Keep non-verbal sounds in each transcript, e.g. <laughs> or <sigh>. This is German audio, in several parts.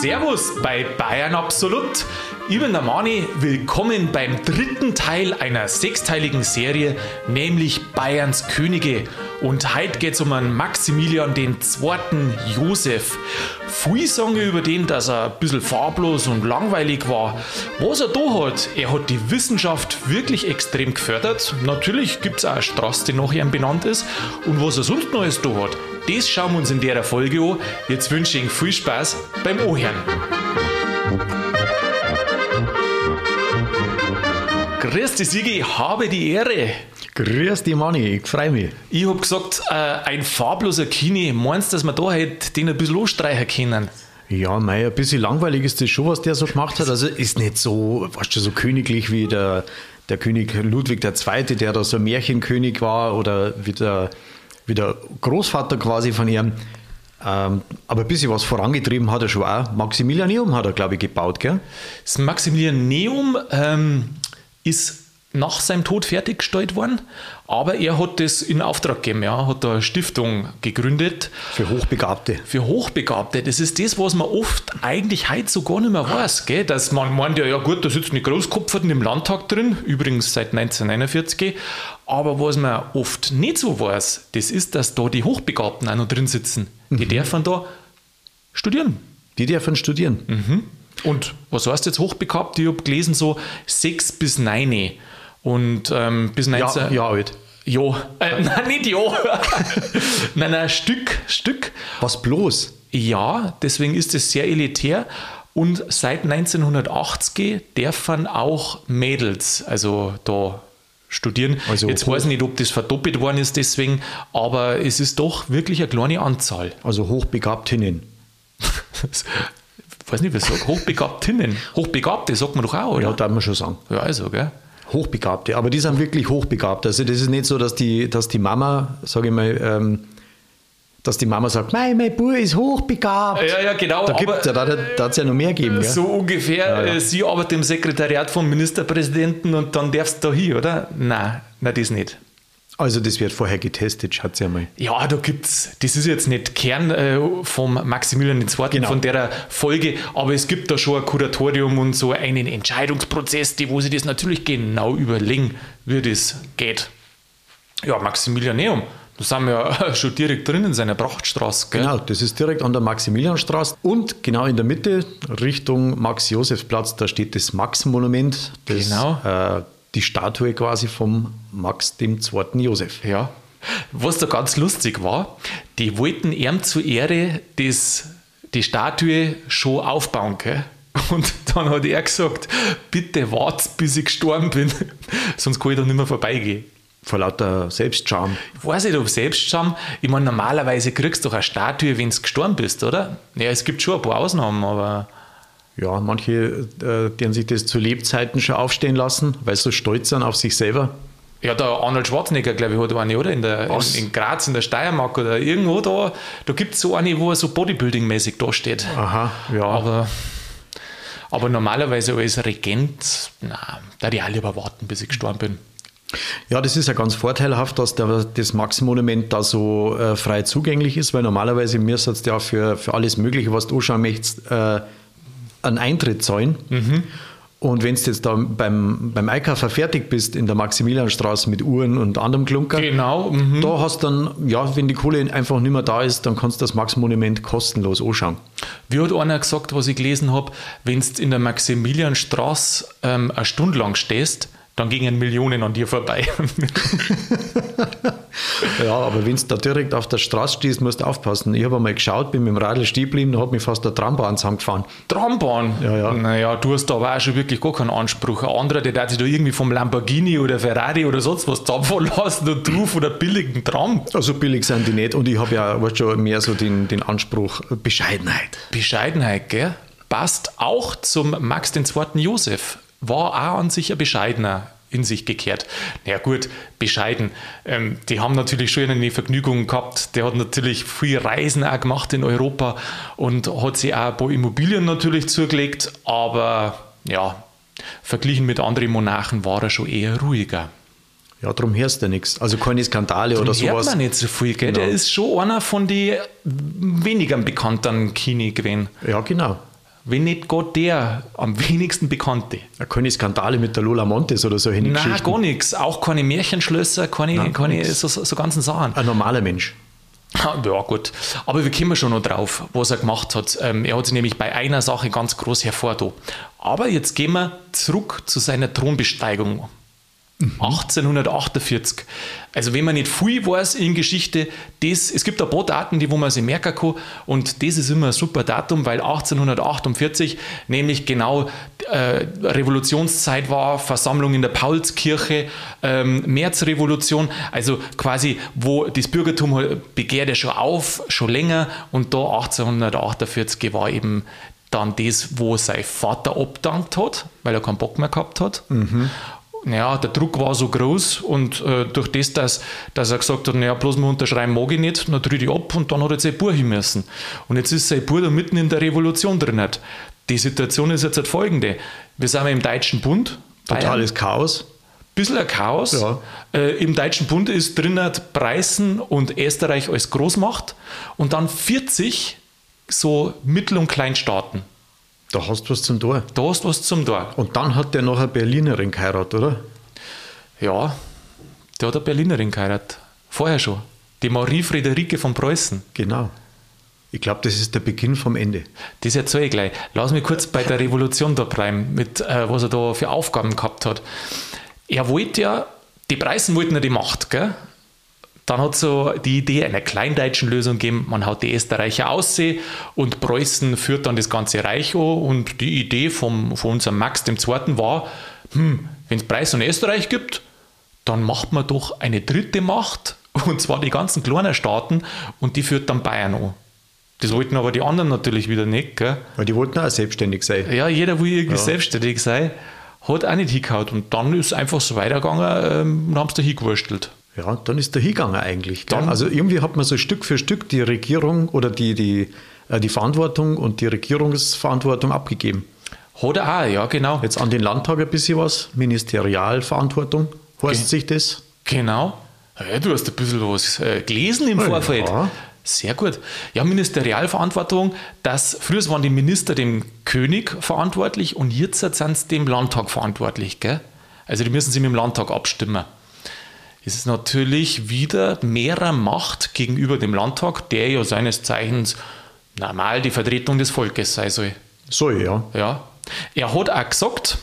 Servus bei Bayern Absolut. Ich bin der Mani, willkommen beim dritten Teil einer sechsteiligen Serie, nämlich Bayerns Könige. Und heute geht es um einen Maximilian II. Josef. Viele sagen über den, dass er ein bisschen farblos und langweilig war. Was er da hat, er hat die Wissenschaft wirklich extrem gefördert. Natürlich gibt es auch eine Straße, die nach ihm benannt ist. Und was er sonst noch da hat, das schauen wir uns in der Folge an. Jetzt wünsche ich Ihnen viel Spaß beim Ohren. Grüß dich, Sigi, habe die Ehre. Grüß dich, Manni, ich freue mich. Ich habe gesagt, äh, ein farbloser Kini, meinst du, dass wir da halt den ein bisschen anstreichen können? Ja, mei, ein bisschen langweilig ist das schon, was der so gemacht hat. Also ist nicht so, weißt du, so königlich wie der, der König Ludwig II., der da so ein Märchenkönig war oder wie der wie der Großvater quasi von ihm. Ähm, aber ein bisschen was vorangetrieben hat er schon auch. Maximilianeum hat er, glaube ich, gebaut, gell? Das Maximilianeum ähm, ist nach seinem Tod fertiggestellt worden, aber er hat das in Auftrag gegeben, ja, hat eine Stiftung gegründet. Für Hochbegabte. Für Hochbegabte. Das ist das, was man oft eigentlich heute so gar nicht mehr weiß, gell? dass man meint, ja, ja gut, da sitzen die Großkopferten im Landtag drin, übrigens seit 1949, aber was man oft nicht so weiß, das ist, dass da die Hochbegabten auch noch drin sitzen. Die mhm. dürfen da studieren. Die dürfen studieren. Mhm. Und was heißt jetzt hochbegabt? Ich habe gelesen, so sechs bis neun. Und ähm, bis 19. Ja, ja alt. Ja, äh, <laughs> nein, nicht ja. <laughs> nein, nein, Stück, Stück. Was bloß? Ja, deswegen ist es sehr elitär. Und seit 1980 dürfen auch Mädels, also da studieren. Also Jetzt hoch. weiß ich nicht, ob das verdoppelt worden ist deswegen, aber es ist doch wirklich eine kleine Anzahl. Also Hochbegabtinnen. ich <laughs> weiß nicht, was ich sage. Hochbegabtinnen. Hochbegabte sagt man doch auch, oder? Ja, darf man schon sagen. Ja, also, gell? Hochbegabte, aber die sind wirklich hochbegabt. Also das ist nicht so, dass die, dass die Mama, sage ich mal, ähm, dass die Mama sagt, mein, mein Bub ist hochbegabt. Ja, ja, genau. Da gibt ja, da, da hat es ja noch mehr gegeben. So gell? ungefähr, ja, ja. Äh, sie arbeitet im Sekretariat vom Ministerpräsidenten und dann darfst du da hier, oder? Nein, nein, das nicht. Also das wird vorher getestet, schaut ja mal. Ja, da gibt's, das ist jetzt nicht Kern äh, vom Maximilian II. Genau. von der Folge, aber es gibt da schon ein Kuratorium und so einen Entscheidungsprozess, die, wo sie das natürlich genau überlegen, wie das geht. Ja, Maximilianeum, da sind wir ja <laughs> schon direkt drin in seiner Prachtstraße. Gell? Genau, das ist direkt an der Maximilianstraße und genau in der Mitte, Richtung Max-Josef-Platz, da steht das Max-Monument. Genau. Äh, die Statue quasi vom Max dem zweiten Josef. Ja. Was da ganz lustig war, die wollten ihm zur Ehre das, die Statue schon aufbauen. Gell? <laughs> Und dann hat er gesagt, bitte wart, bis ich gestorben bin, <laughs> sonst kann ich da nicht mehr vorbeigehen. Vor lauter Selbstscham. Ich weiß nicht, ob Selbstscham. Ich meine, normalerweise kriegst du doch eine Statue, wenn du gestorben bist, oder? Ja, es gibt schon ein paar Ausnahmen, aber ja, manche, äh, die haben sich das zu Lebzeiten schon aufstehen lassen, weil sie so stolz sind auf sich selber. Ja, der Arnold Schwarzenegger, glaube ich, hat eine, oder? In, der, in, in, Graz, in der Steiermark oder irgendwo da. Da gibt es so eine, wo er so Bodybuilding-mäßig da steht. Aha, ja. Aber, aber normalerweise als Regent, na, da die alle warten, bis ich gestorben bin. Ja, das ist ja ganz vorteilhaft, dass der, das Max-Monument da so äh, frei zugänglich ist, weil normalerweise müsstest es ja für, für alles Mögliche, was du anschauen möchtest, äh, einen Eintritt zahlen. Mhm. Und wenn du jetzt da beim, beim Einkaufen fertig bist in der Maximilianstraße mit Uhren und anderem Klunker, genau, mhm. da hast dann, ja, wenn die Kohle einfach nicht mehr da ist, dann kannst du das Max-Monument kostenlos anschauen. Wie hat einer gesagt, was ich gelesen habe, wenn du in der Maximilianstraße ähm, eine Stunde lang stehst, dann gingen Millionen an dir vorbei. <laughs> ja, aber wenn du da direkt auf der Straße stehst, musst du aufpassen. Ich habe einmal geschaut, bin mit dem Radl stehen geblieben, da hat mich fast der Trambahn zusammengefahren. Trambahn? Ja, ja. Naja, du hast da aber auch schon wirklich gar keinen Anspruch. Ein anderer, der darf sich da irgendwie vom Lamborghini oder Ferrari oder sonst was abfahren lassen und du von der billigen Tram. Also billig sind die nicht und ich habe ja weißt schon mehr so den, den Anspruch Bescheidenheit. Bescheidenheit, gell? Passt auch zum Max II. Josef war auch an sich ein bescheidener in sich gekehrt. Na ja, gut, bescheiden. Ähm, die haben natürlich schon eine Vergnügung gehabt. Der hat natürlich viel Reisen auch gemacht in Europa und hat sich auch ein paar Immobilien natürlich zugelegt, aber ja, verglichen mit anderen Monarchen war er schon eher ruhiger. Ja, darum hörst du nichts. Also keine Skandale drum oder sowas. hört man nicht so viel, gell? Genau. Der ist schon einer von den weniger bekannten Kini gewesen. Ja, genau. Wenn nicht Gott der am wenigsten bekannte. Keine Skandale mit der Lola Montes oder so Nein, gar nichts. Auch keine Märchenschlösser, keine, Nein, keine so, so ganzen Sachen. Ein normaler Mensch. Ja, gut. Aber wir kommen schon noch drauf, was er gemacht hat. Ähm, er hat sich nämlich bei einer Sache ganz groß hervorgetan. Aber jetzt gehen wir zurück zu seiner Thronbesteigung. 1848. Also wenn man nicht viel weiß in Geschichte, das, es gibt ein paar Daten, die wo man sich merken kann und das ist immer ein super Datum, weil 1848 nämlich genau äh, Revolutionszeit war, Versammlung in der Paulskirche, ähm, Märzrevolution, also quasi wo das Bürgertum begehrt ja schon auf, schon länger und da 1848 war eben dann das, wo sein Vater abdankt hat, weil er keinen Bock mehr gehabt hat. Mhm naja, der Druck war so groß und äh, durch das, dass, dass er gesagt hat, naja, bloß mal unterschreiben mag ich nicht, dann tritt ich ab und dann hat er sein Buch hin müssen. Und jetzt ist sein Buch da mitten in der Revolution drin. Die Situation ist jetzt halt folgende. Wir sind im Deutschen Bund. Totales Bayern. Chaos. Bisschen ein Chaos. Ja. Äh, Im Deutschen Bund ist drin Preußen und Österreich als Großmacht und dann 40 so Mittel- und Kleinstaaten. Da hast du was zum Tor. Da hast du was zum Tor. Und dann hat der noch eine Berlinerin geheiratet, oder? Ja, der hat eine Berlinerin geheiratet. Vorher schon. Die Marie Friederike von Preußen. Genau. Ich glaube, das ist der Beginn vom Ende. Das erzähle ich gleich. Lass mich kurz bei der Revolution da bleiben, mit, äh, was er da für Aufgaben gehabt hat. Er wollte ja, die Preußen wollten ja die Macht, gell? Dann hat es so die Idee einer kleindeutschen Lösung gegeben, man haut die Österreicher aussehen und Preußen führt dann das ganze Reich an. Und die Idee vom, von unserem Max II. war, hm, wenn es Preußen und Österreich gibt, dann macht man doch eine dritte Macht, <laughs> und zwar die ganzen kleinen Staaten, und die führt dann Bayern an. Das wollten aber die anderen natürlich wieder nicht. Gell? Weil die wollten auch selbstständig sein. Ja, jeder will irgendwie ja. selbstständig sein. Hat auch nicht hingehauen. Und dann ist es einfach so weitergegangen ähm, und haben es da hingewurstelt. Ja, dann ist der hingegangen eigentlich. Dann, also irgendwie hat man so Stück für Stück die Regierung oder die, die, äh, die Verantwortung und die Regierungsverantwortung abgegeben. Hat er auch, ja, genau. Jetzt an den Landtag ein bisschen was, Ministerialverantwortung, heißt Ge sich das? Genau. Ja, du hast ein bisschen was äh, gelesen im Vorfeld. Ja. Sehr gut. Ja, Ministerialverantwortung, das, früher waren die Minister dem König verantwortlich und jetzt sind sie dem Landtag verantwortlich. Gell? Also die müssen sich mit dem Landtag abstimmen ist es natürlich wieder mehrer Macht gegenüber dem Landtag, der ja seines Zeichens normal die Vertretung des Volkes sein soll. Soll, ja. ja. Er hat auch gesagt,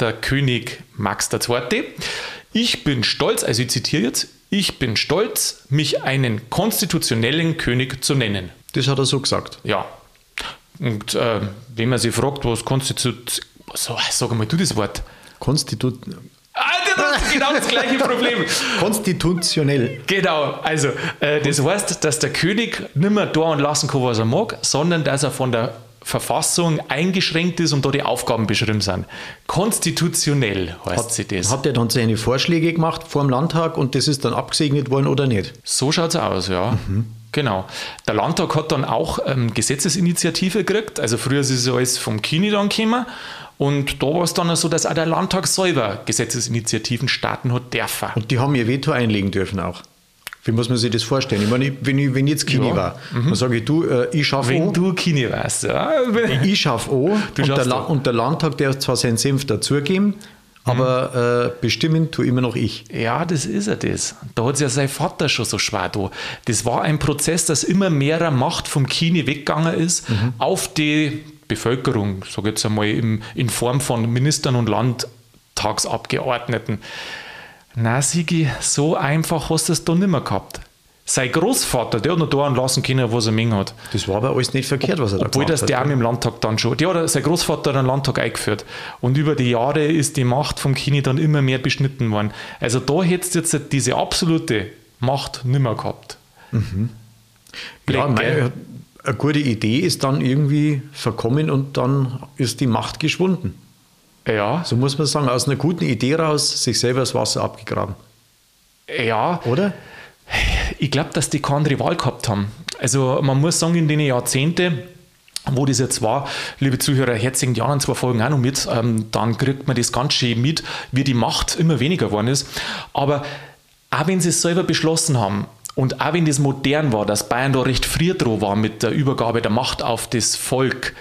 der König Max II., ich bin stolz, also ich zitiere jetzt, ich bin stolz, mich einen konstitutionellen König zu nennen. Das hat er so gesagt. Ja. Und äh, wenn man sich fragt, was Konstitut... So, sag mal du das Wort. Konstitut... Ah, genau das gleiche Problem. Konstitutionell. Genau, also äh, das heißt, dass der König nicht mehr da und lassen kann, was er mag, sondern dass er von der Verfassung eingeschränkt ist und da die Aufgaben beschrieben sind. Konstitutionell heißt hat, sie das. Hat er dann seine Vorschläge gemacht vor dem Landtag und das ist dann abgesegnet worden oder nicht? So schaut es aus, ja. Mhm. Genau. Der Landtag hat dann auch ähm, Gesetzesinitiative gekriegt. Also früher ist es alles vom Kini dann gekommen und da war es dann so, dass auch der Landtag selber Gesetzesinitiativen starten hat dürfen. Und die haben ihr Veto einlegen dürfen auch. Wie muss man sich das vorstellen? Ich meine, wenn ich, wenn ich jetzt Kini ja. war, mhm. dann sage ich, du, äh, ich schaffe Wenn an. du Kini warst, ja. Ich schaffe an <laughs> und der, und der, Landtag darf zwar seinen Senf dazugeben, mhm. aber äh, bestimmen tue immer noch ich. Ja, das ist ja das. Da hat es ja sein Vater schon so schwer da. Das war ein Prozess, dass immer mehr Macht vom Kini weggegangen ist mhm. auf die Bevölkerung, sage jetzt einmal im, in Form von Ministern und Landtagsabgeordneten. Na, Sigi, so einfach hast du es da nicht mehr gehabt. Sein Großvater, der hat noch da lassen können, was er Ming hat. Das war aber alles nicht verkehrt, was er da Obwohl das der auch im Landtag dann schon. Der hat, sein Großvater hat einen Landtag eingeführt. Und über die Jahre ist die Macht vom Kini dann immer mehr beschnitten worden. Also da hättest du jetzt diese absolute Macht nicht mehr gehabt. Mhm. Ja, meine, eine gute Idee ist dann irgendwie verkommen und dann ist die Macht geschwunden. Ja. So muss man sagen, aus einer guten Idee raus sich selber das Wasser abgegraben. Ja. Oder? Ich glaube, dass die keine andere Wahl gehabt haben. Also man muss sagen, in den Jahrzehnten, wo das jetzt war, liebe Zuhörer, herzlichen die anderen zwei Folgen auch noch mit, ähm, dann kriegt man das ganz schön mit, wie die Macht immer weniger geworden ist. Aber auch wenn sie es selber beschlossen haben, und auch wenn das modern war, dass Bayern da recht früh dran war mit der Übergabe der Macht auf das Volk,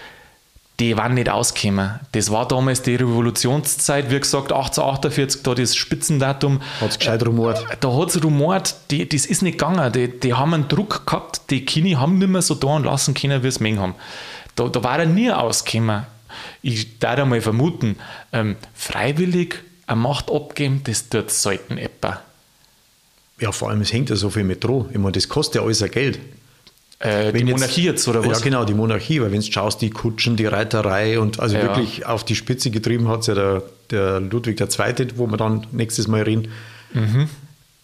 die waren nicht ausgekommen. Das war damals die Revolutionszeit, wie gesagt, 1848, da das Spitzendatum. Hat es gescheit rumort. Da hat es rumort, die, das ist nicht gegangen. Die, die haben einen Druck gehabt, die Kini haben nicht mehr so da und lassen können, wie es mengen haben. Da, da war er nie ausgekommen. Ich darf einmal vermuten, ähm, freiwillig eine Macht abgeben, das tut selten etwa. Ja, vor allem, es hängt ja so viel mit dran. Ich meine, das kostet ja alles Geld. Äh, die Wenn Monarchie jetzt, oder was? Ja, genau, die Monarchie, weil wenn du schaust, die Kutschen, die Reiterei und also Ja. wirklich auf die Spitze getrieben hat es ja der, der Ludwig II., wo wir dann nächstes Mal reden. Mhm.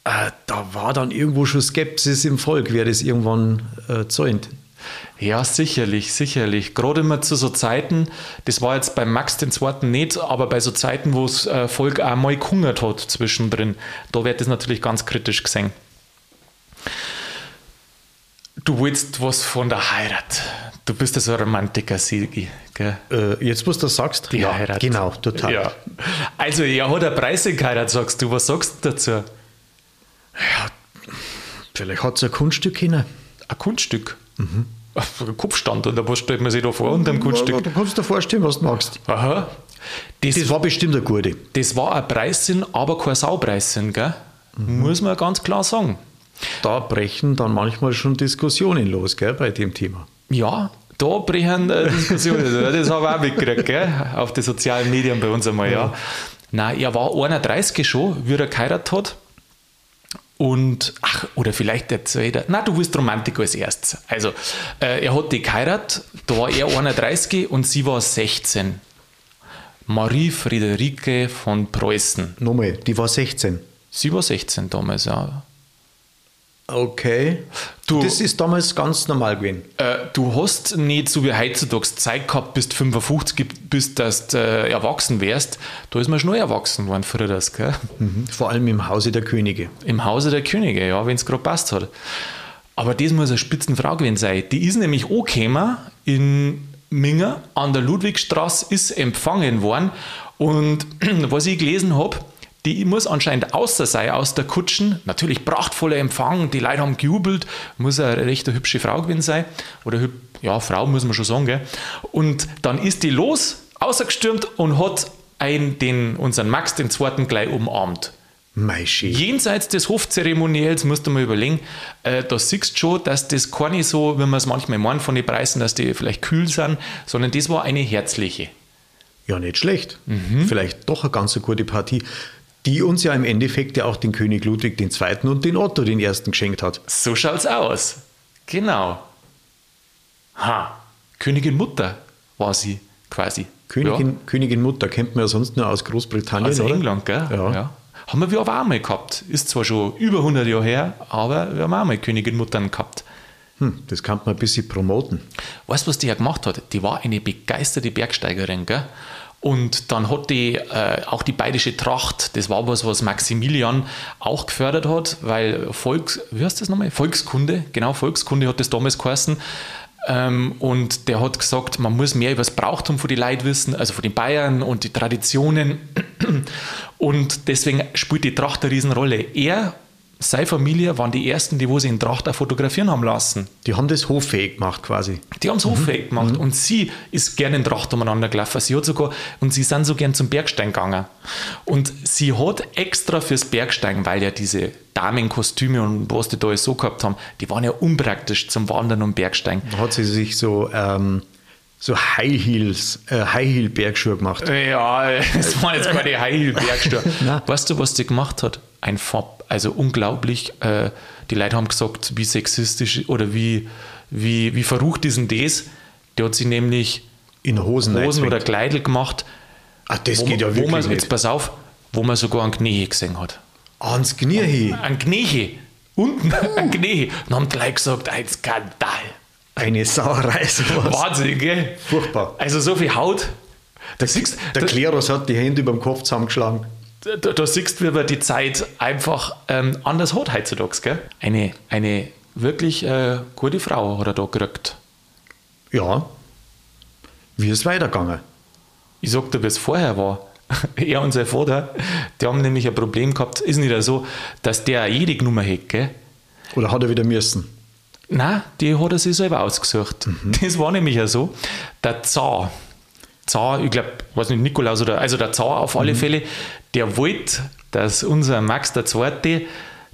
Äh, da war dann irgendwo schon Skepsis im Volk, wer das irgendwann äh, zäunt. Ja, sicherlich, sicherlich. Gerade immer zu so Zeiten, das war jetzt beim Max II. nicht, aber bei so Zeiten, wo das äh, Volk auch mal gehungert hat zwischendrin, da wird das natürlich ganz kritisch gesehen. Du willst was von der Heirat. Du bist ja so ein Romantiker. Gell? Äh, jetzt, wo du das sagst, Die ja, Heirat. genau, total. Ja. Also, er hat eine Preise geheiratet, sagst du. Was sagst du dazu? Vielleicht hat es ein Kunststück hin. Ein Kunststück. Mhm. Kopfstand, oder was stellt man sich da vor unter dem Kunststück? Du kannst dir vorstellen, was du magst. Aha. Das, Das war bestimmt eine gute. das war ein Preissinn, aber kein Saupreissinn, gell? Muss man ganz klar sagen. Da brechen dann manchmal schon Diskussionen los, gell, bei dem Thema. Ja, da brechen äh, Diskussionen. das habe ich auch mitgekriegt, gell? Auf den sozialen Medien bei uns einmal, ja. Nein, er war 31 schon, wie er geheiratet hat. Und, ach, oder vielleicht der zweite. Nein, du willst Romantik als erstes. Also, äh, er hat die geheiratet, da war er 31 und sie war 16. Marie Friederike von Preußen. Nochmal, die war 16. Sie war 16 damals, ja. Okay. Du- das ist damals ganz normal gewesen. Äh, du hast nicht so wie heutzutage Zeit gehabt, bis du 55 bist, dass du äh, erwachsen wärst. Da ist man schon erwachsen worden früher, das, gell? Mhm. Vor allem im Hause der Könige. Im Hause der Könige, ja, wenn es gerade passt hat. Aber das muss eine Spitzenfrau gewesen sein. Die ist nämlich angekommen in Minger an der Ludwigstraße, ist empfangen worden. Und <clears throat> was ich gelesen habe, die muss anscheinend außer sein aus der Kutschen. Natürlich prachtvoller Empfang, die Leute haben gejubelt, muss eine recht hübsche Frau gewesen sein. Oder ja, Frau muss man schon sagen. Gell? Und dann ist die los, außergestürmt und hat einen, den, unseren Max den zweiten gleich umarmt. Meischi. Jenseits des Hofzeremoniells musst du mal überlegen, äh, da siehst du schon, dass das gar nicht so, wie man es manchmal meint von den Preisen, dass die vielleicht kühl sind, sondern das war eine herzliche. Ja, nicht schlecht. Mhm. Vielleicht doch eine ganz so gute Partie, die uns ja im Endeffekt ja auch den König Ludwig II. und den Otto den Ersten geschenkt hat. So schaut's aus. Genau. Ha, Königin Mutter war sie quasi. Königin, Königin Mutter kennt man ja sonst nur aus Großbritannien. Aus oder? England, gell? Ja. Haben wir aber auch mal gehabt. Ist zwar schon über 100 Jahre her, aber wir haben auch mal Königin Muttern gehabt. Hm, das kann man ein bisschen promoten. Weißt du, was die ja gemacht hat? Die war eine begeisterte Bergsteigerin, gell? Und dann hat die äh, auch die bayerische Tracht, das war was, was Maximilian auch gefördert hat, weil Volks, wie heißt das nochmal? Volkskunde, genau, Volkskunde hat das damals geheißen. Ähm, und der hat gesagt, man muss mehr über das Brauchtum von den Leuten wissen, also von den Bayern und die Traditionen. <clears throat> Und deswegen spielt die Tracht eine Riesenrolle. Er, seine Familie waren die ersten, die wo sie in Tracht auch fotografieren haben lassen. Die haben das hoffähig gemacht quasi. Die haben es hoffähig gemacht und sie ist gerne in Tracht umeinander gelaufen. Sie hat sogar, und sie sind so gern zum Bergstein gegangen. Und sie hat extra fürs Bergsteigen, weil ja diese Damenkostüme und was die da alles so gehabt haben, die waren ja unpraktisch zum Wandern und Bergsteigen. Da hat sie sich so, ähm, so High Heels, äh, High Heel Bergschuhe gemacht. Ja, <laughs> es waren jetzt keine Heilbergschuhe. <laughs> weißt du, was sie gemacht hat? Ein also unglaublich. Äh, die Leute haben gesagt, wie sexistisch oder wie, wie, wie verrucht ist denn das? Die hat sie nämlich In Hosen, Hosen oder. Kleidel gemacht, Ach, das wo, geht ja wo wirklich man, jetzt pass auf, wo man sogar einen Knie gesehen hat. Ans Knie. Ein Knie, unten ein Knie. <laughs> Dann haben die Leute gesagt, ein Skandal. Eine Sauerei, sowas. Wahnsinn, gell? Furchtbar. Also so viel Haut. Da siehst, Der da, Klerus hat die Hände über dem Kopf zusammengeschlagen. Da, da siehst du, wie die Zeit einfach ähm, anders hat heutzutage. Gell? Eine, eine wirklich äh, gute Frau hat er da gekriegt. Ja. Wie ist es weitergegangen? Ich sag dir, wie es vorher war. <laughs> Er und sein Vater, die haben nämlich ein Problem gehabt, ist nicht so, dass der eine jede Nummer hat, gell? Oder hat er wieder müssen? Nein, die hat er sich selber ausgesucht. Das war nämlich ja so, der Zar, Zar, ich glaube, weiß nicht, Nikolaus oder, also der Zar auf alle Fälle, der wollte, dass unser Max der Zweite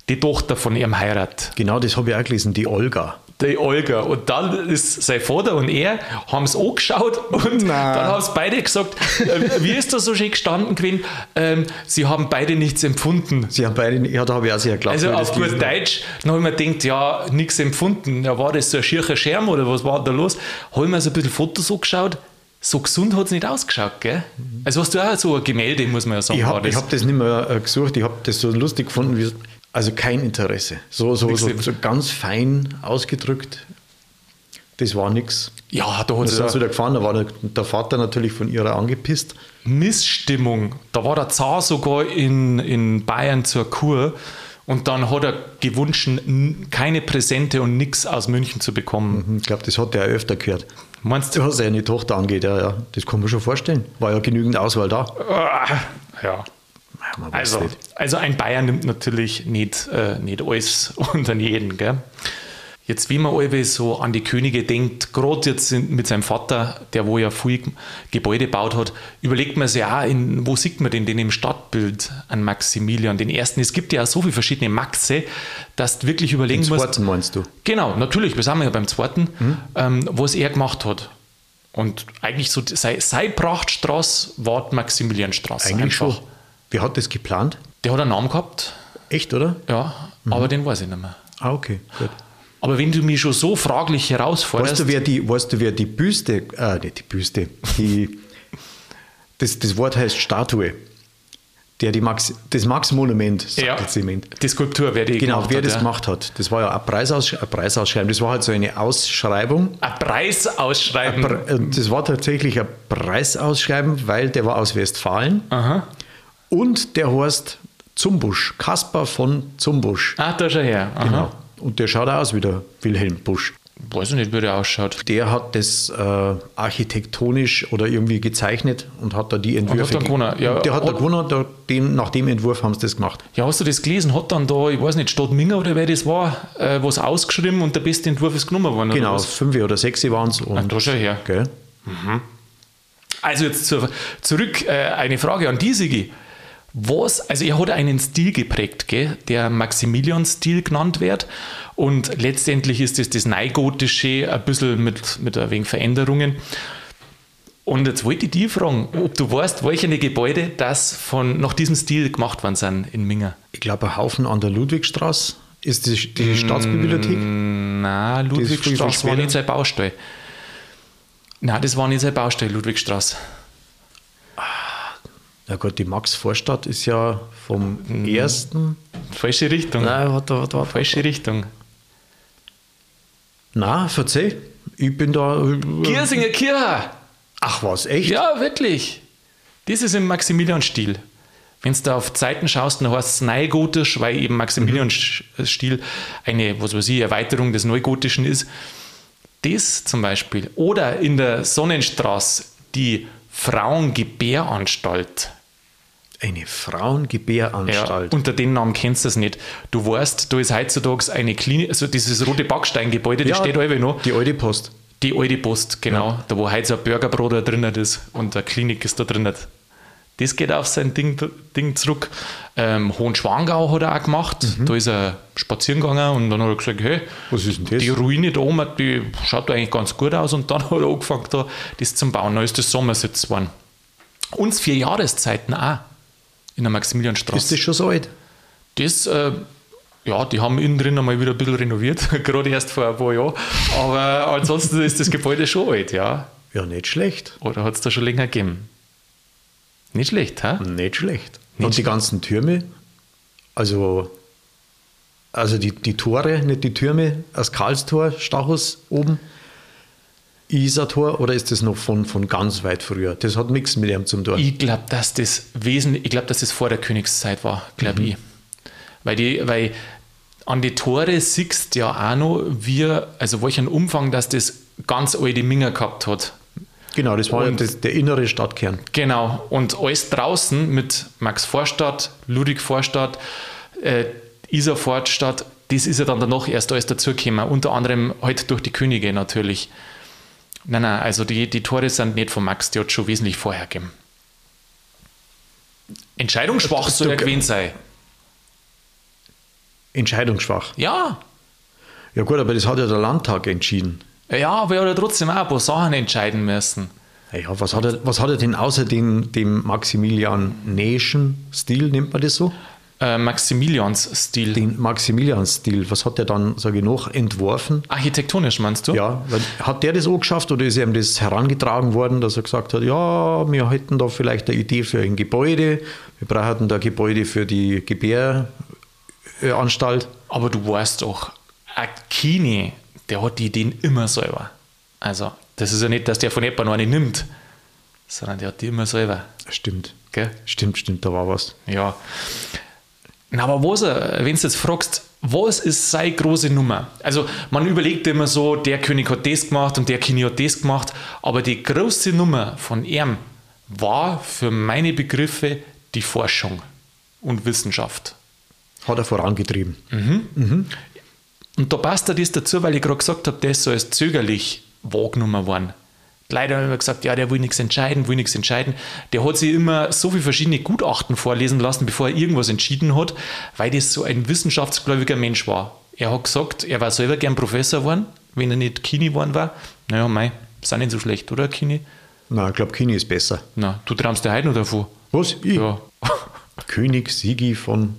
die Tochter von ihm heiratet. Genau, das habe ich auch gelesen, die Olga. Die Olga. Und dann ist sein Vater und er haben es angeschaut und Nein. dann haben sie beide gesagt, äh, wie ist das so schön gestanden gewesen? Ähm, sie haben beide nichts empfunden. Sie haben beide, ja, da habe ich auch sehr geglaubt. Also auf gut. Deutsch, dann habe ich mir gedacht, ja, nichts empfunden. Ja, war das so ein schiercher Scherm oder was war da los? Habe ich mir so ein bisschen Fotos angeschaut. So gesund hat es nicht ausgeschaut, gell? Also hast du auch so ein Gemälde, muss man ja sagen. Ich habe das. hab das nicht mehr äh, gesucht, ich habe das so lustig gefunden, wie, also kein Interesse. So, so, so, so ganz fein ausgedrückt. Das war nichts. ja, da hat es wieder gefahren, da war der, der Vater natürlich von ihrer angepisst. Missstimmung. Da war der Zar sogar in, in Bayern zur Kur und dann hat er gewünscht, keine Präsente und nichts aus München zu bekommen. Ich glaube, das hat er auch öfter gehört. Meinst du? Was seine Tochter angeht, ja, ja, das kann man schon vorstellen. War ja genügend Auswahl da. Ah, Ja. Also, also ein Bayern nimmt natürlich nicht, äh, nicht alles <laughs> unter jeden. Gell? Jetzt, wie man alle so an die Könige denkt, gerade jetzt mit seinem Vater, der wo ja viel Gebäude gebaut hat, überlegt man sich auch, in, wo sieht man denn den im Stadtbild an Maximilian, den ersten. Es gibt ja auch so viele verschiedene Maxe, dass du wirklich überlegen Den musst. zweiten meinst du? Genau, natürlich, wir sind ja beim zweiten, Hm? ähm, was er gemacht hat. Und eigentlich so, sei, sei Prachtstraße war Maximilianstraße. Eigentlich einfach. schon. Wer hat das geplant? Der hat einen Namen gehabt, Echt, oder? ja, Mhm. aber den weiß ich nicht mehr. Ah, okay, gut. Aber wenn du mich schon so fraglich herausforderst, Weißt du, wer die, weißt du, wer die Büste, äh, nicht die Büste, die, das, das Wort heißt Statue, der die Max, das Max-Monument, sagt ja, jetzt jemand. die Skulptur, wer die Genau, wer hat, das ja. gemacht hat. Das war ja ein, Preisaus, ein Preisausschreiben, das war halt so eine Ausschreibung. Ein Preis ausschreiben. Pre- äh, Das war tatsächlich ein Preisausschreiben, weil der war aus Westfalen Aha. und der heißt Zumbusch, Kaspar von Zumbusch. Ah, da schau her. Aha. Genau. Und der schaut aus wie der Wilhelm Busch. Weiß ich nicht, wie der ausschaut. Der hat das äh, architektonisch oder irgendwie gezeichnet und hat da die Entwürfe. hat dann gewonnen. Ja, der hat da gewonnen, da, dem, nach dem Entwurf haben sie das gemacht. Ja, hast du das gelesen? Hat dann da, ich weiß nicht, Stadt Minger oder wer das war, äh, was ausgeschrieben und der beste Entwurf ist genommen worden? Genau, Oder fünf oder sechs waren es. Ah, da schau her. Gell? Also jetzt zur, zurück äh, eine Frage an die Sigi. Was, also er hat einen Stil geprägt, gell, der Maximilian-Stil genannt wird. Und letztendlich ist es das Neugotische, ein bisschen mit, mit ein wenig Veränderungen. Und jetzt wollte ich die fragen, ob du weißt, welche Gebäude das von, nach diesem Stil gemacht worden sind in Minga. Ich glaube, ein Haufen an der Ludwigstraße ist die, die Staatsbibliothek. Na, viel Ludwigstraße war nicht sein Baustell. Nein, das war nicht sein Baustell, Ludwigstraße. Na gut, die Max-Vorstadt ist ja vom Mhm. ersten. Falsche Richtung. Nein, warte, warte, warte. Falsche Richtung. Na, verzeih. Ich bin da. Giersinger Kirche. Ach was, echt? Ja, wirklich. Das ist im Maximilian-Stil. Wenn du da auf die Seiten schaust, dann heißt es Neugotisch, weil eben Maximilian-Stil eine, was weiß ich, Erweiterung des Neugotischen ist. Das zum Beispiel. Oder in der Sonnenstraße die Frauengebäranstalt. Eine Ja, Frauengebäranstalt. unter dem Namen kennst du es nicht. Du weißt, da ist heutzutage eine Klinik, also dieses rote Backsteingebäude, das steht alle noch. Die alte Post. Die alte Post, genau. Da wo heute so ein Burgerbrot da drin ist und eine Klinik ist da drin. Das geht auf sein Ding, Ding zurück. Ähm, Hohenschwangau hat er auch gemacht. Da ist er spazieren gegangen und dann hat er gesagt, hey, Was ist denn das? die Ruine da oben, die schaut eigentlich ganz gut aus. Und dann <laughs> hat er angefangen, da das zum Bauen. Dann ist das Sommersitz geworden. Und vier Jahreszeiten auch in der Maximilianstraße. Ist das schon so alt? Das, äh, ja, die haben innen drin einmal wieder ein bisschen renoviert, <laughs> gerade erst vor ein paar Jahren. Aber ansonsten ist das Gebäude schon alt, ja. Ja, nicht schlecht. Oder hat es da schon länger gegeben? Nicht schlecht, hä? Nicht schlecht. Nicht Und die ganzen Türme, also, also die, die Tore, nicht die Türme, das Karlstor, Stachus oben, Isartor, oder ist das noch von, von ganz weit früher? Das hat nichts mit ihm zum tun. Ich glaube, dass das wesentlich, ich glaube, dass das vor der Königszeit war, glaube ich. Weil, die, weil an die Tore siehst ja auch noch, wie, also welchen Umfang, dass das ganz alte Minger gehabt hat. Genau, das war Und- das, der innere Stadtkern. Genau, und alles draußen mit Max Vorstadt, Ludwig Vorstadt, äh, Isa Fortstadt, das ist ja dann danach erst alles dazugekommen, unter anderem halt durch die Könige natürlich. Nein, nein, also die, die Tore sind nicht von Max, die hat schon wesentlich vorher gegeben. Entscheidungsschwach soll er gewesen sein. Entscheidungsschwach. Ja. Ja gut, aber das hat ja der Landtag entschieden. Ja, aber er hat ja trotzdem auch ein paar Sachen entscheiden müssen. Ja, was hat er, was hat er denn außer dem, dem Maximilian Nation Stil, nennt man das so? Äh, Maximilians-Stil. Den Maximilian-Stil, was hat er dann, sage ich noch, entworfen? Architektonisch meinst du? Ja, hat der das auch geschafft oder ist ihm das herangetragen worden, dass er gesagt hat, ja, wir hätten da vielleicht eine Idee für ein Gebäude, wir brauchen da Gebäude für die Gebäranstalt. Aber du weißt doch, Akini, der hat die Ideen immer selber. Also, das ist ja nicht, dass der von jemandem eine nimmt, sondern der hat die immer selber. Stimmt. Gell? Stimmt, stimmt, da war was. Ja. Na, aber was, wenn du jetzt fragst, was ist seine große Nummer? Also, man überlegt immer so, der König hat das gemacht und der König hat das gemacht, aber die große Nummer von ihm war für meine Begriffe die Forschung und Wissenschaft. Hat er vorangetrieben. Und da passt er das dazu, weil ich gerade gesagt habe, der ist so als zögerlich wahrgenommen worden. Leider haben immer gesagt, ja, der will nichts entscheiden, will nichts entscheiden. Der hat sich immer so viele verschiedene Gutachten vorlesen lassen, bevor er irgendwas entschieden hat, weil das so ein wissenschaftsgläubiger Mensch war. Er hat gesagt, er war selber gern Professor geworden, wenn er nicht Kini geworden war. Naja, mei, ist auch nicht so schlecht, oder, Kini? Na, ich glaube, Kini ist besser. Na, du traumst dir heute noch davon. Was? Ich? Ja. <laughs> König Sigi von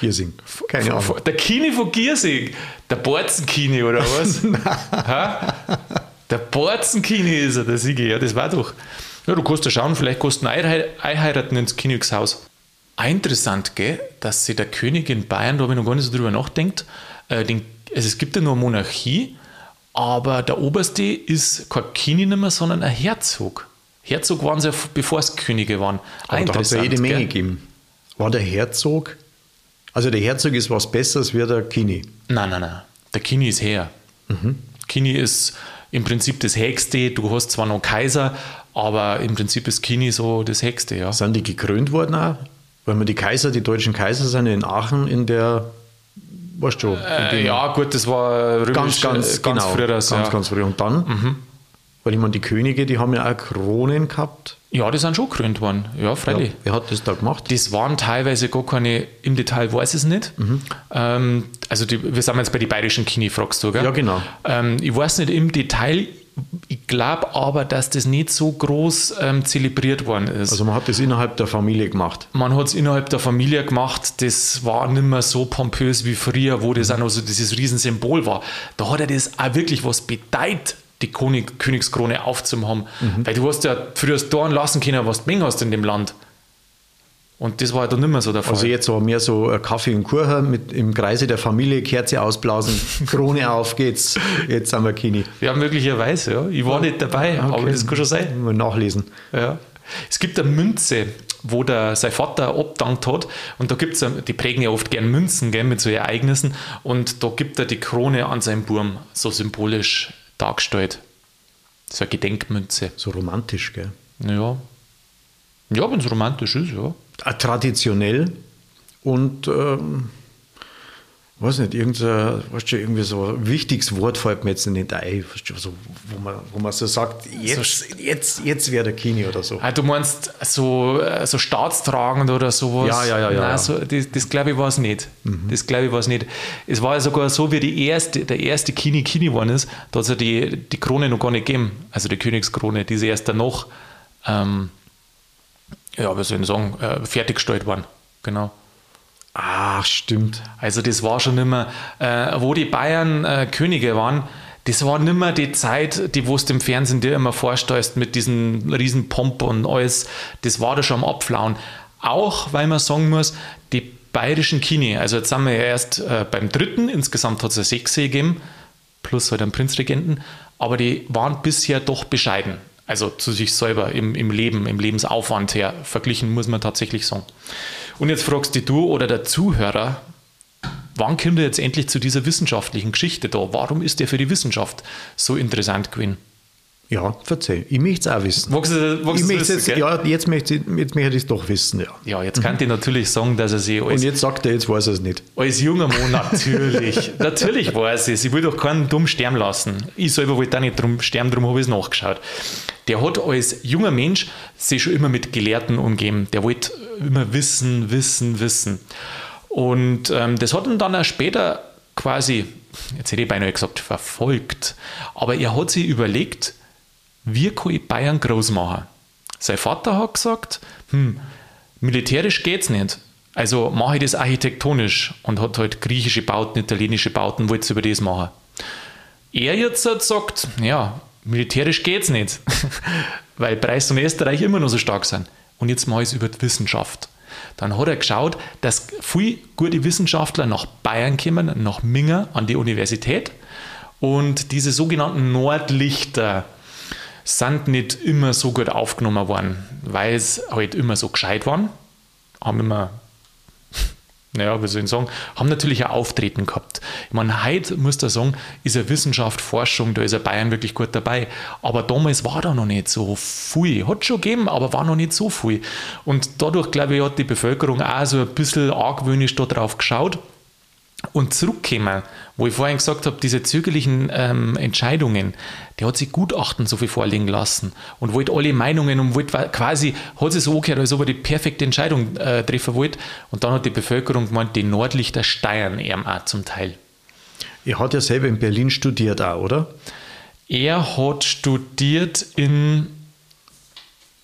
Giersing. Keine Ahnung. Der Kini von Giersing. Der Borzenkini, oder was? <laughs> Der Borzenkini ist er, der Sigi. Ja, das war doch. Ja, du kannst ja schauen, vielleicht kannst du ihn einhei- einheiraten ins Königshaus. Interessant, gell, dass sich der König in Bayern, da habe ich noch gar nicht so drüber nachdenkt, äh, den, also es gibt ja nur Monarchie, aber der Oberste ist kein Kini mehr, sondern ein Herzog. Herzog waren sie, ja, bevor es Könige waren. Aber da hat es ja jede Menge gell? gegeben. War der Herzog? Also der Herzog ist was Besseres wie der Kini. Nein, nein, nein. Der Kini ist her. Kini ist im Prinzip das Höchste. Du hast zwar noch Kaiser, aber im Prinzip ist Kini so das Höchste, ja. Sind die gekrönt worden auch? Weil wir die Kaiser, die deutschen Kaiser sind in Aachen in der, weißt du, in Äh, ja, gut, das war römisch, ganz, ganz, äh, ganz genau, früher. ganz, ja. ganz früh. Und dann, weil ich meine, die Könige, die haben ja auch Kronen gehabt. ja, die sind schon gekrönt worden. Ja, freilich. Ja, wer hat das da gemacht? Das waren teilweise gar keine, im Detail weiß ich es nicht. Ähm, also die, wir sind jetzt bei den bayerischen Kini, fragst du, gell? Ja, genau. Ähm, ich weiß nicht im Detail, ich glaube aber, dass das nicht so groß ähm, zelebriert worden ist. Also man hat das innerhalb der Familie gemacht. Man hat es innerhalb der Familie gemacht, das war nicht mehr so pompös wie früher, wo das auch noch so dieses Riesensymbol war. Da hat er das auch wirklich was bedeutet, die König, Königskrone aufzuhaben. Weil du hast ja früher das Dorn lassen können, was du mengen hast in dem Land. Und das war halt dann nicht mehr so der Fall. Also jetzt war mehr so Kaffee und Kuchen mit im Kreise der Familie, Kerze ausblasen, <laughs> Krone auf geht's. Jetzt sind wir Kini. ja, möglicherweise, ja. Ich war nicht dabei, aber Okay. das kann schon sein. Mal nachlesen. Ja. Es gibt eine Münze, wo der, sein Vater abdankt hat. Und da gibt es, die prägen ja oft gern Münzen gell, mit so Ereignissen. Und da gibt er die Krone an seinen Burm, so symbolisch dargestellt. So eine Gedenkmünze. So romantisch, gell? Ja. Ja, wenn es romantisch ist, ja. Traditionell und ähm, weiß nicht, irgendein, weißt du, irgendwie so ein wichtiges Wort fällt mir jetzt nicht ein, weißt du, so, wo, man, wo man so sagt, jetzt, jetzt, jetzt wäre der Kini oder so. Ah, du meinst so, äh, so staatstragend oder sowas? Ja, ja, ja, ja, Nein, ja. So, das, das glaube ich war es nicht. Das glaube ich war es nicht. Es war ja sogar so, wie die erste, der erste Kini Kini geworden ist, da hat es ja die, die Krone noch gar nicht gegeben. Also die Königskrone, die ist erst danach, ähm, ja, wie soll ich sagen, äh, fertiggestellt worden. Genau. Ach, stimmt. Also das war schon immer, äh, wo die Bayern äh, Könige waren, das war nimmer die Zeit, die wo du im Fernsehen dir immer vorstellst mit diesen riesen Pomp und alles, das war da schon am Abflauen. Auch, weil man sagen muss, die bayerischen Kini, also jetzt sind wir ja erst äh, beim dritten, insgesamt hat es ja sechs gegeben, plus halt einen Prinzregenten, aber die waren bisher doch bescheiden. Also zu sich selber im, im Leben, im Lebensaufwand her verglichen, muss man tatsächlich sagen. Und jetzt fragst du du oder der Zuhörer, wann kommt er jetzt endlich zu dieser wissenschaftlichen Geschichte da? Warum ist der für die Wissenschaft so interessant gewesen? Ja, verzeih. Ich möchte es auch wissen. Magst du, magst ich möchte jetzt, ja, jetzt möchte ich jetzt möchte ich es doch wissen, ja. Ja, jetzt kann ich natürlich sagen, dass er sich Und als, jetzt sagt er, jetzt weiß er es nicht. als junger Mann natürlich, <laughs> natürlich weiß es. Ich will doch keinen dumm sterben lassen. Ich selber wollte auch nicht drum sterben, darum habe ich es nachgeschaut. Der hat als junger Mensch sich schon immer mit Gelehrten umgeben. Der wollte immer wissen, wissen, wissen. Und ähm, das hat ihn dann auch später quasi, jetzt hätte ich beinahe gesagt, verfolgt. Aber er hat sich überlegt, wie kann ich Bayern groß machen? Sein Vater hat gesagt, hm, militärisch geht's nicht. Also mache ich das architektonisch und hat halt griechische Bauten, italienische Bauten, wollte es über das machen. Er jetzt hat gesagt, ja, militärisch geht's nicht, <laughs> weil Preis und Österreich immer noch so stark sind. Und jetzt mache ich es über die Wissenschaft. Dann hat er geschaut, dass viele gute Wissenschaftler nach Bayern kommen, nach Minga an die Universität. Und diese sogenannten Nordlichter sind nicht immer so gut aufgenommen worden, weil es halt immer so gescheit waren. Haben immer, naja, wie soll ich sagen, haben natürlich ein Auftreten gehabt. Ich meine, heute muss ich sagen, ist ja Wissenschaft, Forschung, da ist ja Bayern wirklich gut dabei. Aber damals war da noch nicht so viel. Hat schon gegeben, aber war noch nicht so viel. Und dadurch, glaube ich, hat die Bevölkerung auch so ein bisschen argwöhnisch da drauf geschaut und zurückkommen, wo ich vorhin gesagt habe, diese zögerlichen ähm, Entscheidungen, der hat sich Gutachten so viel vorlegen lassen und wollte alle Meinungen und wollte quasi, hat sich so angehört, als ob er die perfekte Entscheidung äh, treffen wollte. Und dann hat die Bevölkerung gemeint, die Nordlichter steuern ihm auch zum Teil. Er hat ja selber in Berlin studiert auch, oder? Er hat studiert in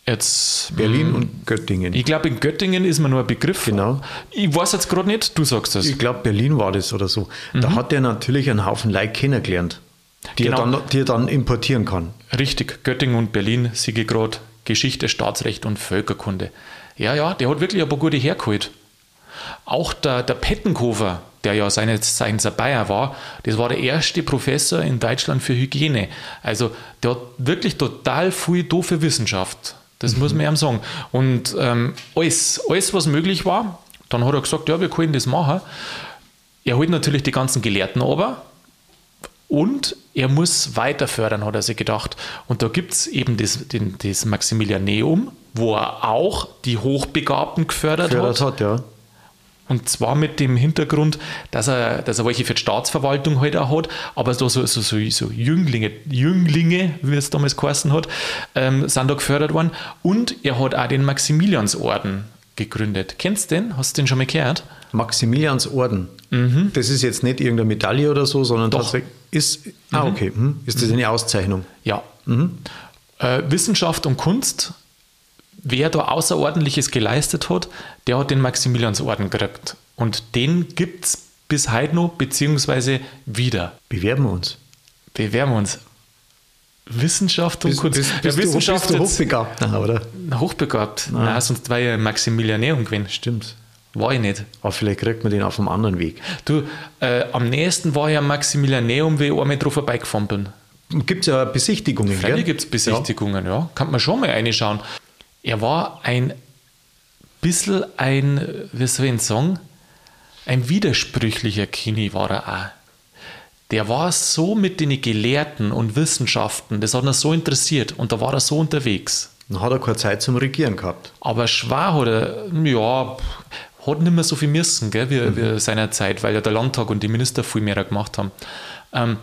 jetzt Berlin und Göttingen. Ich glaube, in Göttingen ist mir nur ein Begriff. Genau. Ich weiß jetzt gerade nicht, du sagst es. Ich glaube, Berlin war das oder so. Da hat er natürlich einen Haufen Leute kennengelernt, die, Genau. er, dann, die er dann importieren kann. Richtig, Göttingen und Berlin, Siegegrad, Geschichte, Staatsrecht und Völkerkunde. Ja, ja, der hat wirklich ein paar gute hergeholt. Auch der, der Pettenkofer, der ja seines Zeichens ein Bayer war, das war der erste Professor in Deutschland für Hygiene. Also der hat wirklich total viel für Wissenschaft. Das muss man ihm sagen. Und ähm, alles, alles, was möglich war, dann hat er gesagt, ja, wir können das machen. Er holt natürlich die ganzen Gelehrten aber, und er muss weiter fördern, hat er sich gedacht. Und da gibt es eben das, den, das Maximilianeum, wo er auch die Hochbegabten gefördert Für hat. hat, ja. Und zwar mit dem Hintergrund, dass er, dass er welche für die Staatsverwaltung halt auch hat, aber so, so, so, so, Jünglinge, Jünglinge, wie es damals geheißen hat, ähm, sind da gefördert worden. Und er hat auch den Maximiliansorden gegründet. Kennst du den? Hast du den schon mal gehört? Maximiliansorden. Das ist jetzt nicht irgendeine Medaille oder so, sondern Mhm. Doch. tatsächlich ist. Ah, okay. Hm. Ist das eine Auszeichnung? Ja. Äh, Wissenschaft und Kunst, wer da Außerordentliches geleistet hat, der hat den Maximiliansorden gekriegt. Und den gibt es bis heute noch, beziehungsweise wieder. Bewerben wir uns. Bewerben wir uns. Wissenschaft und Bist, Kunst. bist, Ja, bist, du, Wissenschaft bist du jetzt hochbegabt, Aha, oder? hochbegabt. Nein, sonst war ja Maximilianär gewesen. Stimmt. War ich nicht. Aber vielleicht kriegt man den auf einem anderen Weg. Du, äh, am nächsten war ja Maximilianäum, wie ich einmal drauf vorbeigefahren bin. Gibt es ja Besichtigungen, Freilich gell? gibt es Besichtigungen, ja. Kann man schon mal reinschauen. Er war ein bisschen ein, wie soll ich sagen, ein widersprüchlicher Kini war er auch. Der war so mit den Gelehrten und Wissenschaften, das hat ihn so interessiert und da war er so unterwegs. Dann hat er keine Zeit zum Regieren gehabt. Aber schwer hat er, ja, hat nicht mehr so viel müssen, gell, wie, wie seinerzeit, weil ja der Landtag und die Minister viel mehr gemacht haben. Ähm,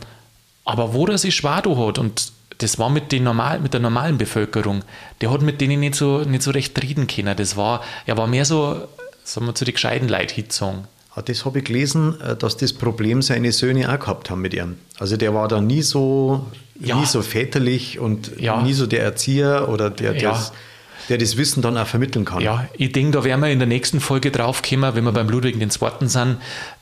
aber wo er sich schwer da hat, und das war mit, den normal, mit der normalen Bevölkerung, der hat mit denen nicht so, nicht so recht reden können. Das war, er war mehr so, sagen wir, zu den gescheiten Leuten hingezogen. Ah, Das habe ich gelesen, äh, dass das Problem seine Söhne auch gehabt haben mit ihm. Also der war da nie so, Ja. nie so väterlich und Ja. nie so der Erzieher oder der, Ja. das, der das Wissen dann auch vermitteln kann. Ja, ich denke, da werden wir in der nächsten Folge draufkommen, wenn wir beim Ludwig II. sind.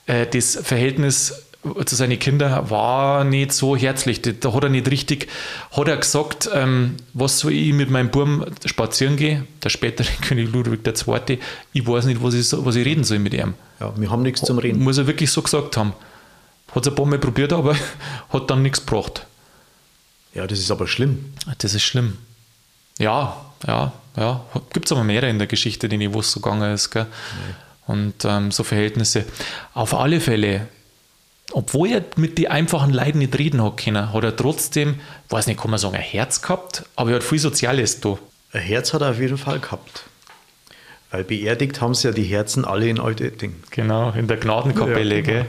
Äh, das Verhältnis zu seinen Kindern war nicht so herzlich. Da- hat er nicht richtig, hat er gesagt, ähm, was soll ich mit meinem Burm spazieren gehen, der spätere <laughs> König Ludwig II. Ich weiß nicht, was ich, was ich reden soll mit ihm. Ja, wir haben nichts zum Reden. Muss er wirklich so gesagt haben. Hat es ein paar Mal probiert, aber <laughs> hat dann nichts gebracht. Ja, das ist aber schlimm. Das ist schlimm. Ja, ja, ja. Gibt es aber mehrere in der Geschichte, denen wo es so gegangen ist. Gell? Und ähm, so Verhältnisse. Auf alle Fälle, obwohl er mit den einfachen Leuten nicht reden hat können, hat er trotzdem, weiß nicht, kann man sagen, ein Herz gehabt, aber er hat viel Soziales da. Ein Herz hat er auf jeden Fall gehabt. Weil beerdigt haben sie ja die Herzen alle in Altötting. Genau, in der Gnadenkapelle, ja, genau. gell?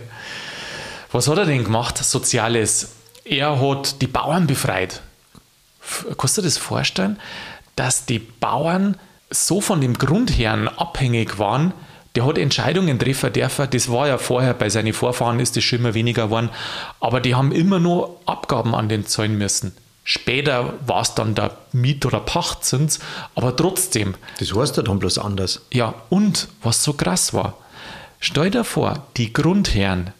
Was hat er denn gemacht, Soziales? Er hat die Bauern befreit. Kannst du dir das vorstellen, dass die Bauern so von dem Grundherrn abhängig waren, der hat Entscheidungen treffen dürfen. Das war ja vorher, bei seinen Vorfahren ist das schon immer weniger geworden. Aber die haben immer nur Abgaben an den zahlen müssen. Später war es dann der Miet- oder Pachtzins, aber trotzdem. Das heißt ja dann bloß anders. Ja, und was so krass war, stell dir vor, die Grundherren,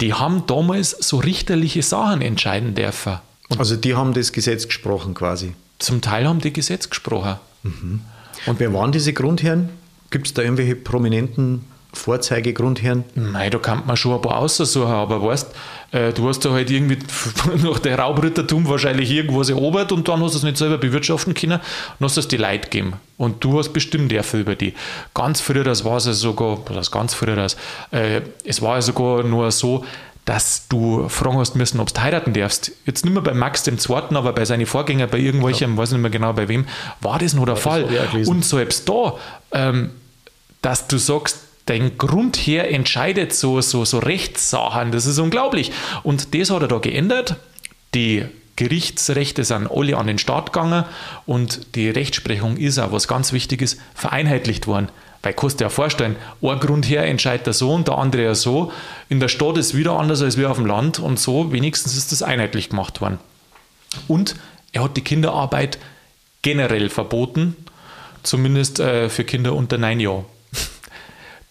die haben damals so richterliche Sachen entscheiden dürfen. Und also die haben das Gesetz gesprochen quasi. Zum Teil haben die Gesetz gesprochen. Mhm. Und wer waren diese Grundherren? Gibt es da irgendwelche prominenten Vorzeigegrundherren? Nein, da kann man schon ein paar aussuchen, aber weißt, äh, du hast da halt irgendwie <laughs> nach der Raubrittertum wahrscheinlich irgendwas erobert und dann hast du es nicht selber bewirtschaften können, dann hast es die Leute gegeben. Und du hast bestimmt dafür über die. Ganz früher, das war es ja sogar, das ganz früher, das, äh, es war ja sogar nur so, dass du fragen hast müssen, ob du heiraten darfst. Jetzt nicht mehr bei Max dem Zweiten, aber bei seinen Vorgängern, bei irgendwelchen, ja. weiß nicht mehr genau bei wem, war das nur der ja, Fall. Und selbst da, ähm, dass du sagst, dein Grundherr entscheidet so, so, so Rechtssachen, das ist unglaublich. Und das hat er da geändert. Die Gerichtsrechte sind alle an den Staat gegangen und die Rechtsprechung ist auch, was ganz wichtig ist, vereinheitlicht worden. Weil kannst du dir ja vorstellen, ein Grundherr entscheidet er so und der andere ja so. In der Stadt ist wieder anders als wir auf dem Land und so wenigstens ist das einheitlich gemacht worden. Und er hat die Kinderarbeit generell verboten, zumindest äh, für Kinder unter neun Jahren.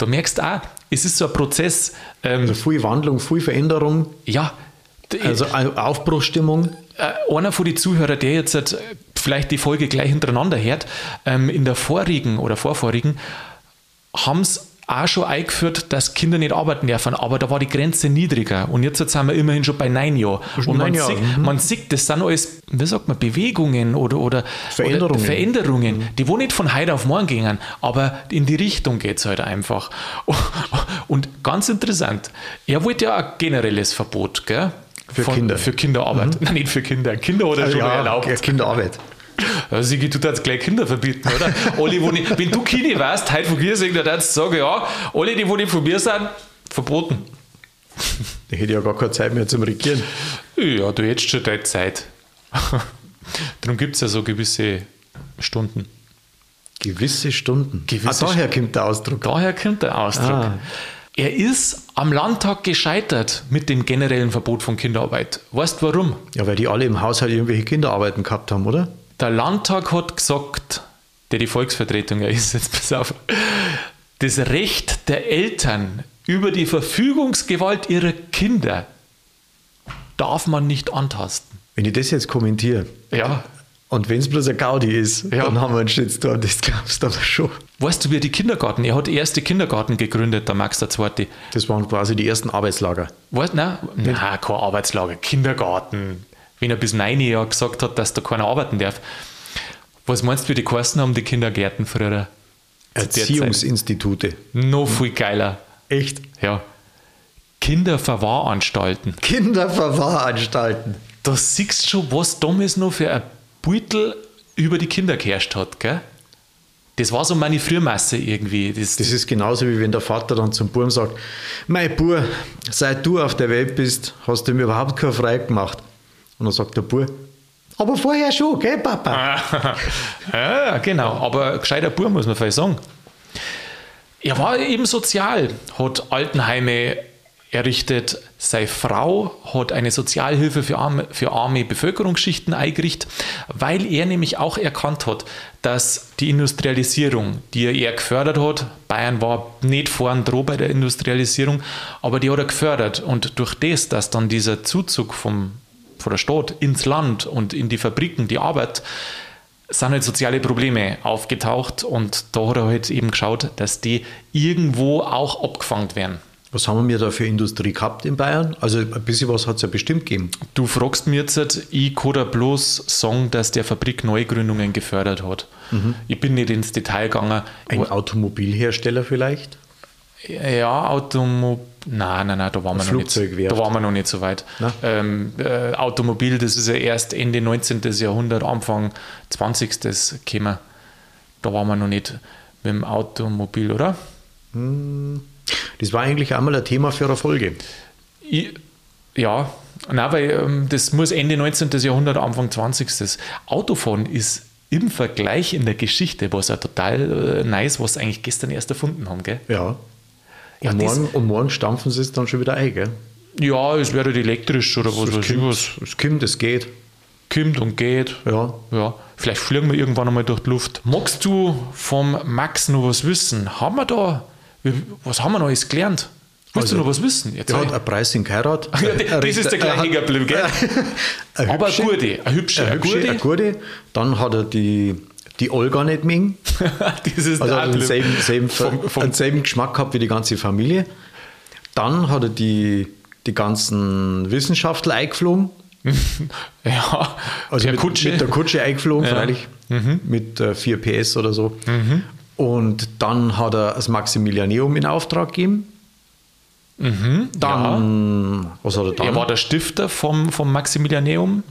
Da merkst du auch, es ist so ein Prozess. Ähm, also viel Wandlung, viel Veränderung. Ja. Also Aufbruchstimmung. Äh, einer von den Zuhörern, der jetzt vielleicht die Folge gleich hintereinander hört, ähm, in der vorigen oder vorvorigen, haben es auch schon eingeführt, dass Kinder nicht arbeiten dürfen, aber da war die Grenze niedriger. Und jetzt sind wir immerhin schon bei neun Jahren. Und man, Jahr. sieht, mhm. man sieht, das sind alles, wie sagt man, Bewegungen oder, oder Veränderungen, oder Veränderungen mhm. die wo nicht von heute auf morgen gingen, aber in die Richtung geht es halt einfach. <laughs> Und ganz interessant, er wollte ja ein generelles Verbot, gell? Für von, Kinder. Für Kinderarbeit. Mhm. <laughs> Nein, nicht für Kinder. Kinder oder schon ja, erlaubt. Kinderarbeit. Also Sigi, du darfst gleich Kinder verbieten, oder? alle, wo nicht, wenn du Kini weißt, heute von mir sagen, dann darfst du sagen, ja, alle, die wo nicht von mir sind, verboten. Ich hätte ja gar keine Zeit mehr zum Regieren. Ja, du hättest schon deine Zeit. <laughs> Darum gibt es ja so gewisse Stunden. Gewisse Stunden? Gewisse ah, daher kommt der Ausdruck. Daher kommt der Ausdruck. Ah. Er ist am Landtag gescheitert mit dem generellen Verbot von Kinderarbeit. Weißt du warum? Ja, weil die alle im Haushalt irgendwelche Kinderarbeiten gehabt haben, oder? Der Landtag hat gesagt, der die Volksvertretung ja ist, jetzt pass auf, das Recht der Eltern über die Verfügungsgewalt ihrer Kinder darf man nicht antasten. Wenn ich das jetzt kommentiere, ja. und wenn es bloß ein Gaudi ist, ja. dann haben wir einen Shitstorm, das glaubst du aber schon. Weißt du, wie die Kindergarten, er hat erste Kindergarten gegründet, der Max II. Das waren quasi die ersten Arbeitslager. Weißt du, nein, nein, kein Arbeitslager, Kindergarten wenn er bis neun Jahre gesagt hat, dass da keiner arbeiten darf. Was meinst du, wie die Kosten haben die Kindergärten früher? Erziehungsinstitute. Noch viel geiler. Echt? Ja. Kinderverwahranstalten. Kinderverwahranstalten. Da siehst du schon, was damals noch für ein Beutel über die Kinder geherrscht hat, gell? Das war so meine Frühmasse irgendwie. Das, das ist genauso wie wenn der Vater dann zum Buben sagt: Mein Bub, seit du auf der Welt bist, hast du mir überhaupt kein Frei gemacht. Und dann sagt der Bub, aber vorher schon, gell, Papa? <laughs> ja, genau. Aber gescheiter Bub, muss man vielleicht sagen. Er war eben sozial, hat Altenheime errichtet. Seine Frau hat eine Sozialhilfe für arme, für arme Bevölkerungsschichten eingerichtet, weil er nämlich auch erkannt hat, dass die Industrialisierung, die er gefördert hat, Bayern war nicht vorn droh bei der Industrialisierung, aber die hat er gefördert. Und durch das, dass dann dieser Zuzug vom von der Stadt ins Land und in die Fabriken, die Arbeit, sind halt soziale Probleme aufgetaucht und da hat er halt eben geschaut, dass die irgendwo auch abgefangen werden. Was haben wir da für Industrie gehabt in Bayern? Also ein bisschen was hat es ja bestimmt gegeben. Du fragst mir jetzt, ich kann da bloß sagen, dass der Fabrik Neugründungen gefördert hat. Mhm. Ich bin nicht ins Detail gegangen. Ein Automobilhersteller vielleicht? Ja, Automobil Nein, nein, nein, da waren wir noch nicht. Da waren wir noch nicht so weit. Ähm, äh, Automobil, das ist ja erst Ende 19. Jahrhundert, Anfang 20. gekommen. Da waren wir noch nicht mit dem Automobil, oder? Das war eigentlich einmal ein Thema für eine Folge. Ich, ja, nein, weil ähm, das muss Ende 19. Jahrhundert, Anfang 20. Autofahren ist im Vergleich in der Geschichte was ja total äh, nice, was eigentlich gestern erst erfunden haben, gell? Ja. Ja, und, morgen, und morgen stampfen sie es dann schon wieder ein, gell? Ja, es wäre halt elektrisch oder was weiß ich was. Es kommt, es geht. Kommt und geht. Ja. Ja, vielleicht fliegen wir irgendwann einmal durch die Luft. Magst du vom Max noch was wissen? Haben wir da, was haben wir noch alles gelernt? Willst Also, du noch was wissen? Jetzt Der hat ein Preis in Heirat. <laughs> Ja, das ist der gleiche geblieben, gell? <laughs> Eine Aber eine gute, eine hübsche, eine eine gute. eine gute. Dann hat er die, die Olga nicht mengen. <laughs> das ist Also hat denselben, selben, Vom- vom- denselben Geschmack gehabt wie die ganze Familie. Dann hat er die, die ganzen Wissenschaftler eingeflogen. <laughs> Ja, Also der mit, Kutsche. mit der Kutsche eingeflogen, Ja. Mhm. freilich. Mit äh, 4 PS oder so. Und dann hat er das Maximilianeum in Auftrag gegeben. Dann, was hat er dann? er war der Stifter vom, vom Maximilianeum,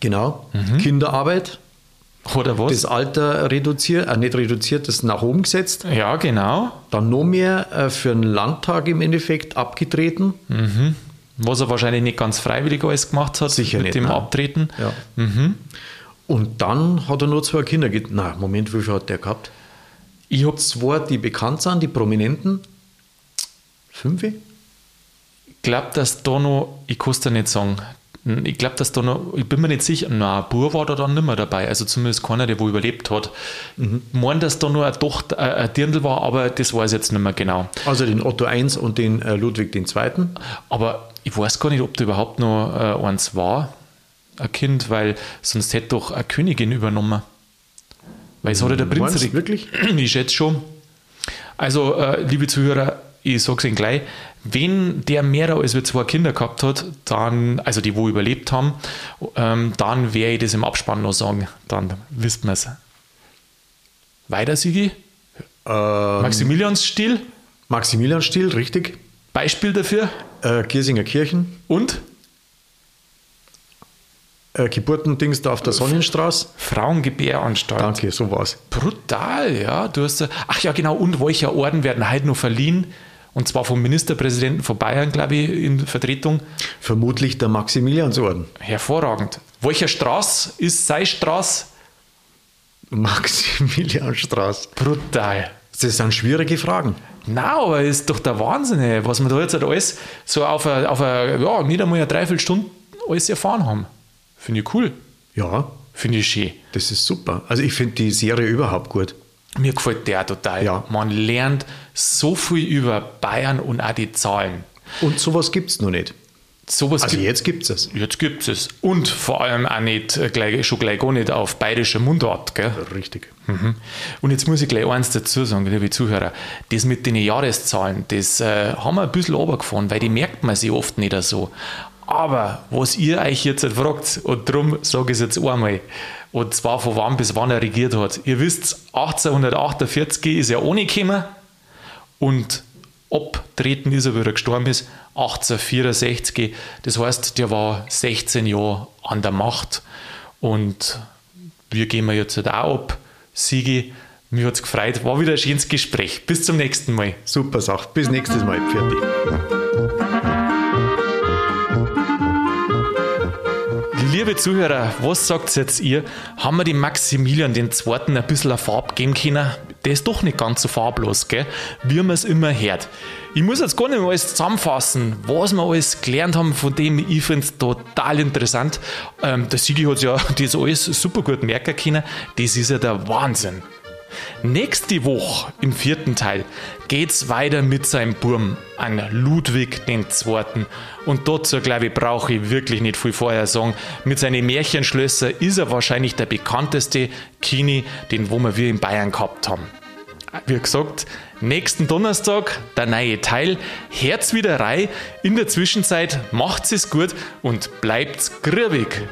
genau. Mhm. Kinderarbeit. Oder was? Das Alter reduziert, äh, nicht reduziert, das nach oben gesetzt. ja, genau. Dann noch mehr äh, für den Landtag im Endeffekt abgetreten. Was er wahrscheinlich nicht ganz freiwillig alles gemacht hat Sicher mit nicht, dem nein. Abtreten. Ja. Und dann hat er nur zwei Kinder. Na, Moment, wie viel hat der gehabt? Ich habe Zwei, die bekannt sind, die Prominenten. Fünf? glaube, dass da noch, ich kann es dir nicht sagen, ich glaube, dass da noch, ich bin mir nicht sicher, na, ein Bub war da dann nicht mehr dabei, also zumindest keiner, der wo überlebt hat. Mhm. Ich meine, dass da nur eine Tochter, äh, ein Dirndl war, aber das weiß ich jetzt nicht mehr genau. Also den Otto I und den äh, Ludwig II. Aber ich weiß gar nicht, ob da überhaupt noch äh, eins war, ein Kind, weil sonst hätte doch eine Königin übernommen. Weil es hat ja der Prinz. Meinst wirklich? <clears throat> Ich schätze schon. Also, äh, liebe Zuhörer, ich sage es Ihnen gleich, wenn der mehr als wir zwei Kinder gehabt hat, dann, also die, wo überlebt haben, ähm, dann werde ich das im Abspann noch sagen. Dann wisst man es. Weiter, Sigi? Ähm, Maximiliansstil, Maximilianstil, richtig. Beispiel dafür. Äh, Giersinger Kirchen. Und Äh, Geburtendings da auf der Sonnenstraße. Frauengebäranstalt. Danke, so war's. Brutal, ja. Du hast, ach ja, genau. Und welcher Orden werden heute noch verliehen? Und zwar vom Ministerpräsidenten von Bayern, glaube ich, in Vertretung. Vermutlich der Maximiliansorden. Hervorragend. Welcher Straß ist sei Straß? <laughs> Maximilianstraße. Brutal. Das sind schwierige Fragen. Na, aber ist doch der Wahnsinn, ey, was wir da jetzt halt alles so auf eine, auf eine ja, nicht einmal eine Dreiviertelstunde alles erfahren haben. Finde ich cool. Ja, Finde ich schön. das ist super. Also ich finde die Serie überhaupt gut. Mir gefällt der total. Ja. Man lernt so viel über Bayern und auch die Zahlen. Und sowas gibt es noch nicht. Sowas Also gibt jetzt gibt es es. Jetzt gibt es. Und vor allem auch nicht, äh, gleich, schon gleich gar nicht auf bayerischer Mundart. Gell? Richtig. Mhm. Und jetzt muss ich gleich eins dazu sagen, liebe Zuhörer. Das mit den Jahreszahlen, das äh, haben wir ein bisschen runtergefahren, weil die merkt man sich oft nicht so. Aber was ihr euch jetzt halt fragt, und darum sage ich es jetzt einmal, und zwar von wann bis wann er regiert hat. Ihr wisst, 1848 ist er ohne gekommen und abtreten ist er, wie er gestorben ist, 1864. Das heißt, der war 16 Jahre an der Macht und wir gehen wir jetzt halt auch ab. Sigi, mir hat es gefreut. War wieder ein schönes Gespräch. Bis zum nächsten Mal. Super Sache. Bis nächstes Mal. Fertig. Liebe Zuhörer, was sagt jetzt ihr? Haben wir dem Maximilian den zweiten ein bisschen eine Farbe geben können? Der ist doch nicht ganz so farblos, gell? Wie man es immer hört. Ich muss jetzt gar nicht mehr alles zusammenfassen, was wir alles gelernt haben, von dem ich finde es total interessant. Ähm, der Sigi hat ja <laughs> das alles super gut merken können. Das ist ja der Wahnsinn. Nächste Woche im vierten Teil geht's weiter mit seinem Burm an Ludwig II. Und dazu, glaube ich, brauche ich wirklich nicht viel vorher sagen. Mit seinen Märchenschlösser ist er wahrscheinlich der bekannteste Kini, den wo wir in Bayern gehabt haben. Wie gesagt, nächsten Donnerstag der neue Teil. Herz wieder rein. In der Zwischenzeit macht's es gut und bleibt's grübig.